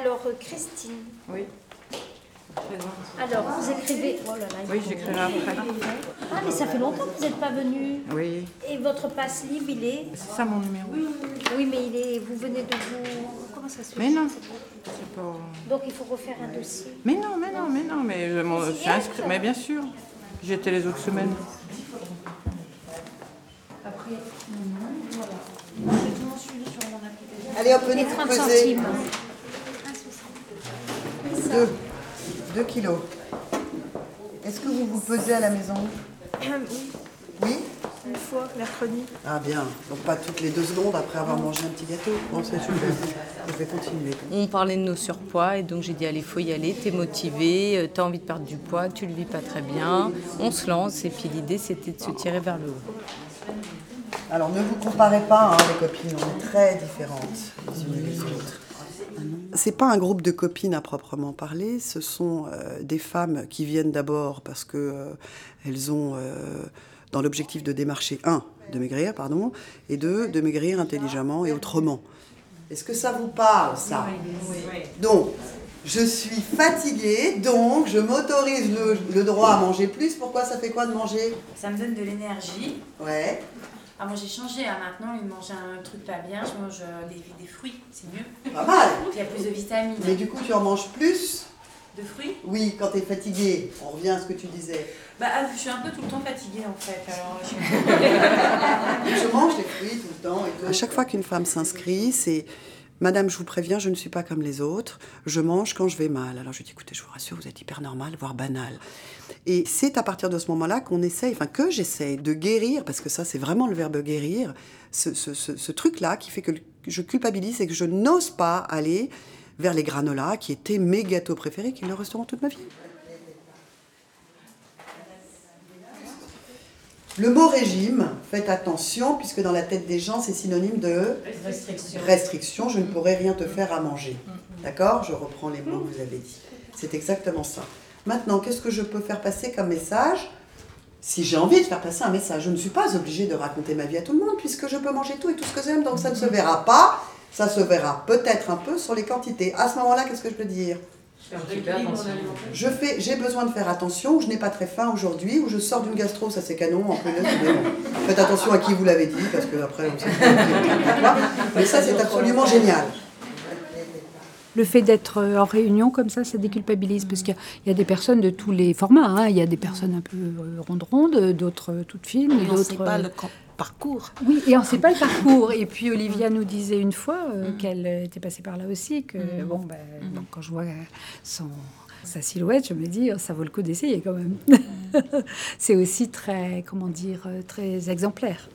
Alors, euh, Christine. Oui. Alors, vous écrivez. Oh là là, Oui, j'écrirai après. Ah, mais ça fait longtemps que vous n'êtes pas venu. Oui. Et votre passe libre, il est. C'est ça mon numéro. Oui, mais il est. Vous venez de vous. Comment ça se fait Mais non. pas. C'est pas... Donc, il faut refaire un dossier. Mais non, mais non, mais non, mais je, m'en- je suis inscrite. Mais bien sûr. J'étais les autres semaines. Allez, on peut nous 30 peser centimes. 2 2 kilos. Est-ce que vous vous pesez à la maison Oui Une fois, mercredi. Ah bien, donc pas toutes les deux secondes après avoir mangé un petit gâteau. Bon, c'est super. Je vais continuer. On parlait de nos surpoids et donc j'ai dit allez, faut y aller, t'es motivé, euh, t'as envie de perdre du poids, tu le vis pas très bien, on se lance et puis l'idée c'était de se tirer vers le haut. Alors ne vous comparez pas, hein, les copines, on est très différentes les unes des autres. C'est pas un groupe de copines à proprement parler, ce sont euh, des femmes qui viennent d'abord parce que euh, elles ont euh, dans l'objectif de démarcher un, de maigrir, pardon, et deux, de maigrir intelligemment et autrement. Est-ce que ça vous parle, ça? Donc, je suis fatiguée, donc je m'autorise le, le droit à manger plus. Pourquoi ça fait quoi de manger? Ça me donne de l'énergie. Ouais. Ah, moi j'ai changé, hein. maintenant, il mange un truc pas bien, je mange euh, des, des fruits, c'est mieux. Pas mal. Il y a plus de vitamines. Mais du coup, tu en manges plus De fruits Oui, quand tu es fatigué. On revient à ce que tu disais. Bah, ah, je suis un peu tout le temps fatiguée en fait. Alors, je... Je mange des fruits tout le temps. Et tout. À chaque fois qu'une femme s'inscrit, c'est Madame, je vous préviens, je ne suis pas comme les autres. Je mange quand je vais mal. Alors je dis, écoutez, je vous rassure, vous êtes hyper normal, voire banal. Et c'est à partir de ce moment-là qu'on essaye, enfin que j'essaye de guérir, parce que ça c'est vraiment le verbe guérir, ce truc-là qui fait que je culpabilise et que je n'ose pas aller vers les granolas qui étaient mes gâteaux préférés, qui le resteront toute ma vie. Le mot régime, faites attention, puisque dans la tête des gens, c'est synonyme de Restriction. restriction, je ne pourrai rien te faire à manger. D'accord? Je reprends les mots que vous avez dit. C'est exactement ça. Maintenant, qu'est-ce que je peux faire passer comme message? Si j'ai envie de faire passer un message, je ne suis pas obligée de raconter ma vie à tout le monde, puisque je peux manger tout et tout ce que j'aime, donc ça ne se verra pas. Ça se verra peut-être un peu sur les quantités. À ce moment-là, qu'est-ce que je peux dire? Je fais, j'ai besoin de faire attention, ou je n'ai pas très faim aujourd'hui, ou je sors d'une gastro, ça c'est canon, en plus. Faites attention à qui vous l'avez dit, parce que après on sait pas. Mais ça c'est absolument génial. Le fait d'être euh, en réunion comme ça, ça déculpabilise parce qu'il y a- il y, a des personnes de tous les formats. hein. Il y a des personnes un peu euh, rondes-rondes, d'autres euh, toutes fines, d'autres. Parcours. Oui, et on ne sait pas le parcours. Et puis Olivia nous disait une fois euh, qu'elle était passée par là aussi, que bon, ben, bon, quand je vois son, sa silhouette, je me dis, oh, ça vaut le coup d'essayer quand même. C'est aussi très, comment dire, euh, très exemplaire.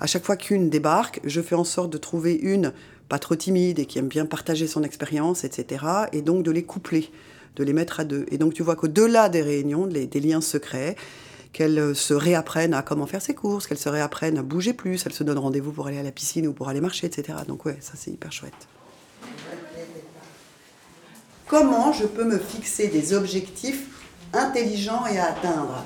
À chaque fois qu'une débarque, je fais en sorte de trouver une pas trop timide et qui aime bien partager son expérience, etc. Et donc de les coupler, de les mettre à deux. Et donc tu vois qu'au-delà des réunions, des, des liens secrets, qu'elles euh, se réapprennent à comment faire ses courses, qu'elles se réapprennent à bouger plus, elles se donnent rendez-vous pour aller à la piscine ou pour aller marcher, etc. Donc ouais, ça c'est hyper chouette. Comment je peux me fixer des objectifs intelligents et à atteindre?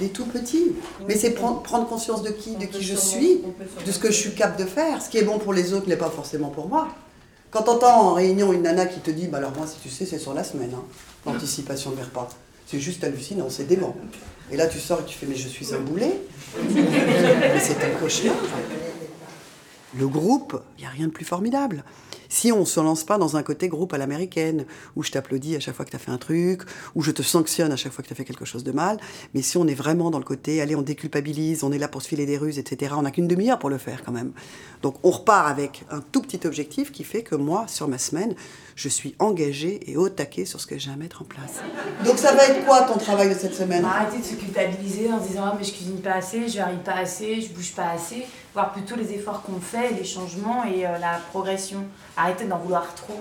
Des tout petits. Mais c'est prendre, prendre conscience de qui, de qui je suis, de ce que je suis capable de faire. Ce qui est bon pour les autres n'est pas forcément pour moi. Quand t'entends en réunion une nana qui te dit, bah alors moi, si tu sais, c'est sur la semaine, hein, l'anticipation de mes repas. C'est juste hallucinant, c'est dément. Et là, tu sors et tu fais, mais je suis un boulet. mais c'est un cauchemar. Le groupe, il n'y a rien de plus formidable. Si on ne se lance pas dans un côté groupe à l'américaine, où je t'applaudis à chaque fois que tu as fait un truc, où je te sanctionne à chaque fois que tu as fait quelque chose de mal, mais si on est vraiment dans le côté, allez, on déculpabilise, on est là pour se filer des ruses, etc., on n'a qu'une demi-heure pour le faire quand même. Donc on repart avec un tout petit objectif qui fait que moi, sur ma semaine, je suis engagée et au taquet sur ce que j'ai à mettre en place. Donc ça va être quoi ton travail de cette semaine? Arrêtez de se culpabiliser en se disant ah, mais je cuisine pas assez, je varie pas assez, je bouge pas assez. Voir plutôt les efforts qu'on fait, les changements et euh, la progression. Arrêtez d'en vouloir trop.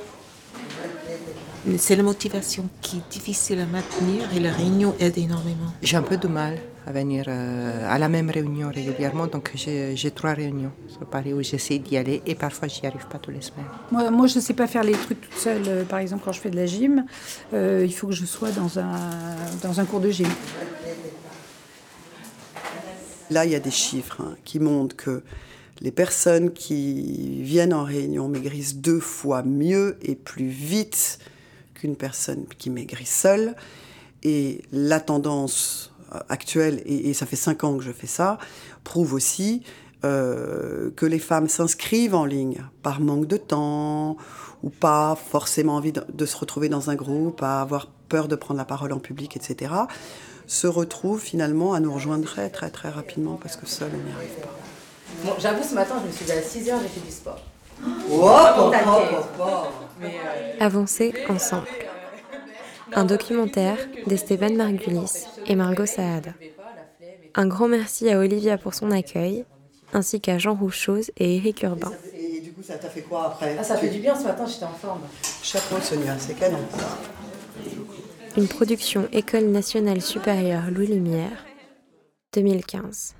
C'est la motivation qui est difficile à maintenir et la réunion aide énormément. J'ai un peu de mal à venir euh, à la même réunion régulièrement, donc j'ai trois réunions sur Paris où j'essaie d'y aller et parfois j'y arrive pas toutes les semaines. Moi, moi, je ne sais pas faire les trucs toute seule. Euh, Par exemple, quand je fais de la gym, euh, il faut que je sois dans un, dans un cours de gym. Là, il y a des chiffres hein, qui montrent que les personnes qui viennent en réunion maigrissent deux fois mieux et plus vite qu'une personne qui maigrit seule. Et la tendance actuelle, et, ça fait cinq ans que je fais ça, prouve aussi euh, que les femmes s'inscrivent en ligne par manque de temps ou pas forcément envie de, se retrouver dans un groupe, à avoir peur de prendre la parole en public, etc., se retrouvent finalement à nous rejoindre très très très rapidement parce que seul on n'y arrive pas. Bon, j'avoue, ce matin, je me suis levée à 6h, j'ai fait du sport. Avancer ensemble. Un documentaire d'Esteban Margulis et Margot Saada. Un grand merci à Olivia pour son accueil, ainsi qu'à Jean Rouchose et Eric Urbain. Et du coup, ça t'a fait quoi après ah, Ça fait du bien ce matin, j'étais en forme. Chapeau Sonia, c'est canon. Une production École nationale supérieure Louis Lumière, 2015.